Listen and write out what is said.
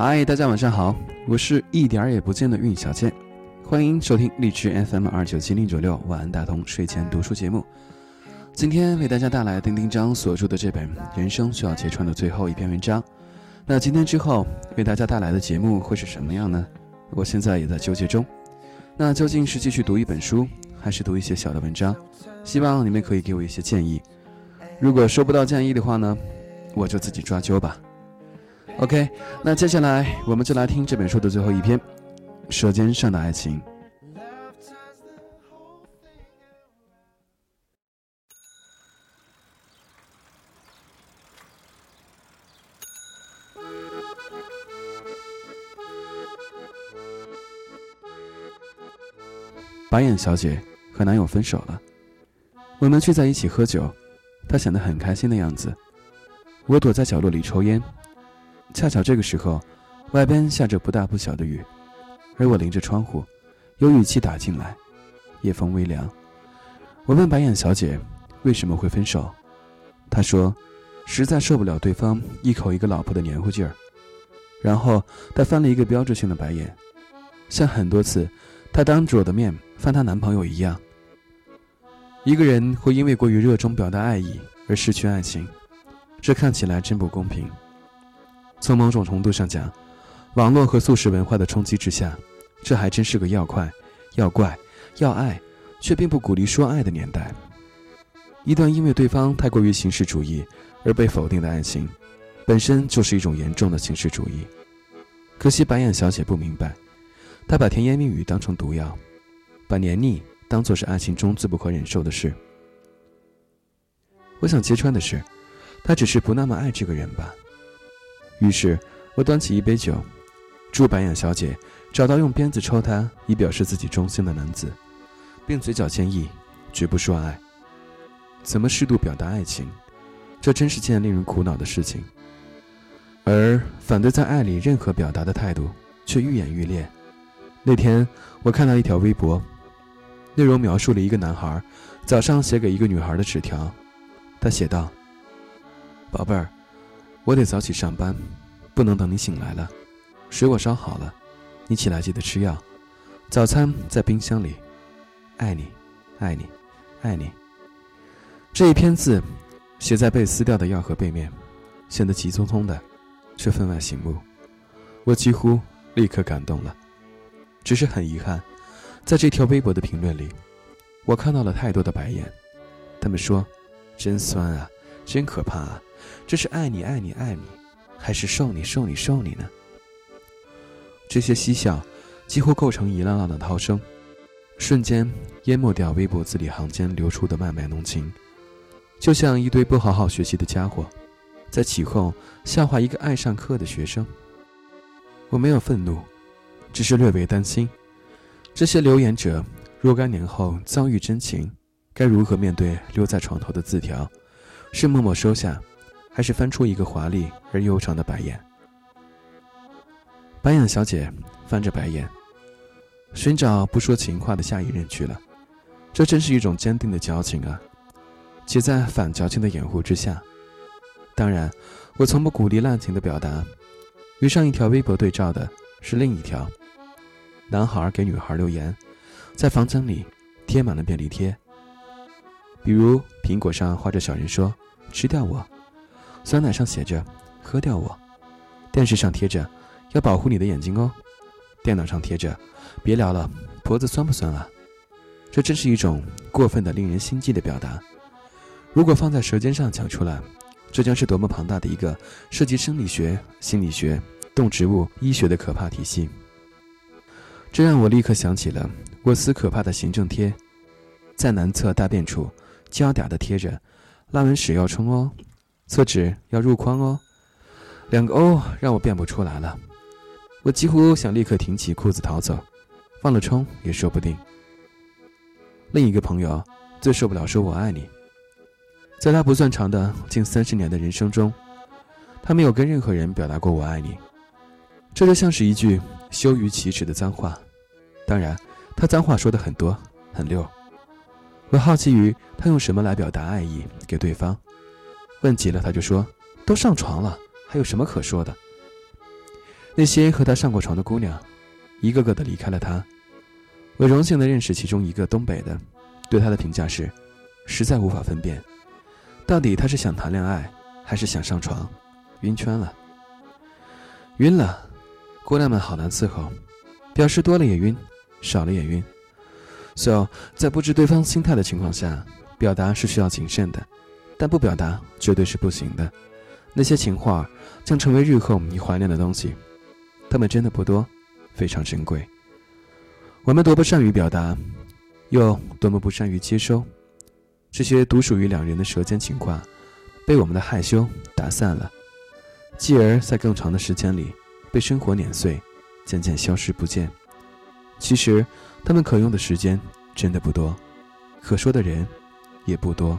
嗨，大家晚上好，我是一点儿也不见的韵小贱，欢迎收听荔枝 FM 二九七零九六晚安大同睡前读书节目。今天为大家带来丁丁章所著的这本《人生需要揭穿》的最后一篇文章。那今天之后为大家带来的节目会是什么样呢？我现在也在纠结中。那究竟是继续读一本书，还是读一些小的文章？希望你们可以给我一些建议。如果收不到建议的话呢，我就自己抓阄吧。OK，那接下来我们就来听这本书的最后一篇《舌尖上的爱情》。白眼小姐和男友分手了，我们聚在一起喝酒，她显得很开心的样子。我躲在角落里抽烟。恰巧这个时候，外边下着不大不小的雨，而我临着窗户，有雨气打进来，夜风微凉。我问白眼小姐为什么会分手，她说，实在受不了对方一口一个老婆的黏糊劲儿。然后她翻了一个标志性的白眼，像很多次她当着我的面翻她男朋友一样。一个人会因为过于热衷表达爱意而失去爱情，这看起来真不公平。从某种程度上讲，网络和速食文化的冲击之下，这还真是个要快、要怪、要爱，却并不鼓励说爱的年代。一段因为对方太过于形式主义而被否定的爱情，本身就是一种严重的形式主义。可惜白眼小姐不明白，她把甜言蜜语当成毒药，把黏腻当作是爱情中最不可忍受的事。我想揭穿的是，她只是不那么爱这个人吧。于是，我端起一杯酒，祝白眼小姐找到用鞭子抽她以表示自己忠心的男子，并嘴角坚毅，绝不说爱。怎么适度表达爱情，这真是件令人苦恼的事情。而反对在爱里任何表达的态度，却愈演愈烈。那天，我看到一条微博，内容描述了一个男孩早上写给一个女孩的纸条，他写道：“宝贝儿。”我得早起上班，不能等你醒来了。水我烧好了，你起来记得吃药。早餐在冰箱里。爱你，爱你，爱你。这一篇字写在被撕掉的药盒背面，显得急匆匆的，却分外醒目。我几乎立刻感动了。只是很遗憾，在这条微博的评论里，我看到了太多的白眼。他们说：“真酸啊，真可怕啊。”这是爱你爱你爱你，还是受你受你受你呢？这些嬉笑几乎构成一浪浪的涛声，瞬间淹没掉微博字里行间流出的脉脉浓情，就像一堆不好好学习的家伙，在起哄笑话一个爱上课的学生。我没有愤怒，只是略微担心，这些留言者若干年后遭遇真情，该如何面对留在床头的字条？是默默收下？还是翻出一个华丽而悠长的白眼。白眼小姐翻着白眼，寻找不说情话的下一任去了。这真是一种坚定的矫情啊！且在反矫情的掩护之下，当然，我从不鼓励滥情的表达。与上一条微博对照的是另一条：男孩给女孩留言，在房间里贴满了便利贴，比如苹果上画着小人说“吃掉我”。酸奶上写着“喝掉我”，电视上贴着“要保护你的眼睛哦”，电脑上贴着“别聊了，脖子酸不酸啊？”这真是一种过分的、令人心悸的表达。如果放在舌尖上讲出来，这将是多么庞大的一个涉及生理学、心理学、动植物医学的可怕体系！这让我立刻想起了我司可怕的行政贴，在男厕大便处焦嗲的贴着“拉完屎要冲哦”。厕纸要入筐哦，两个 O 让我变不出来了，我几乎想立刻挺起裤子逃走，放了冲也说不定。另一个朋友最受不了说我爱你，在他不算长的近三十年的人生中，他没有跟任何人表达过我爱你，这就像是一句羞于启齿的脏话。当然，他脏话说的很多很溜。我好奇于他用什么来表达爱意给对方。问急了，他就说：“都上床了，还有什么可说的？”那些和他上过床的姑娘，一个个的离开了他。我荣幸的认识其中一个东北的，对他的评价是，实在无法分辨，到底他是想谈恋爱，还是想上床，晕圈了。晕了，姑娘们好难伺候，表示多了也晕，少了也晕。So，在不知对方心态的情况下，表达是需要谨慎的，但不表达绝对是不行的。那些情话将成为日后你怀念的东西，他们真的不多，非常珍贵。我们多不善于表达，又多么不善于接收，这些独属于两人的舌尖情话，被我们的害羞打散了。继而在更长的时间里，被生活碾碎，渐渐消失不见。其实，他们可用的时间真的不多，可说的人也不多。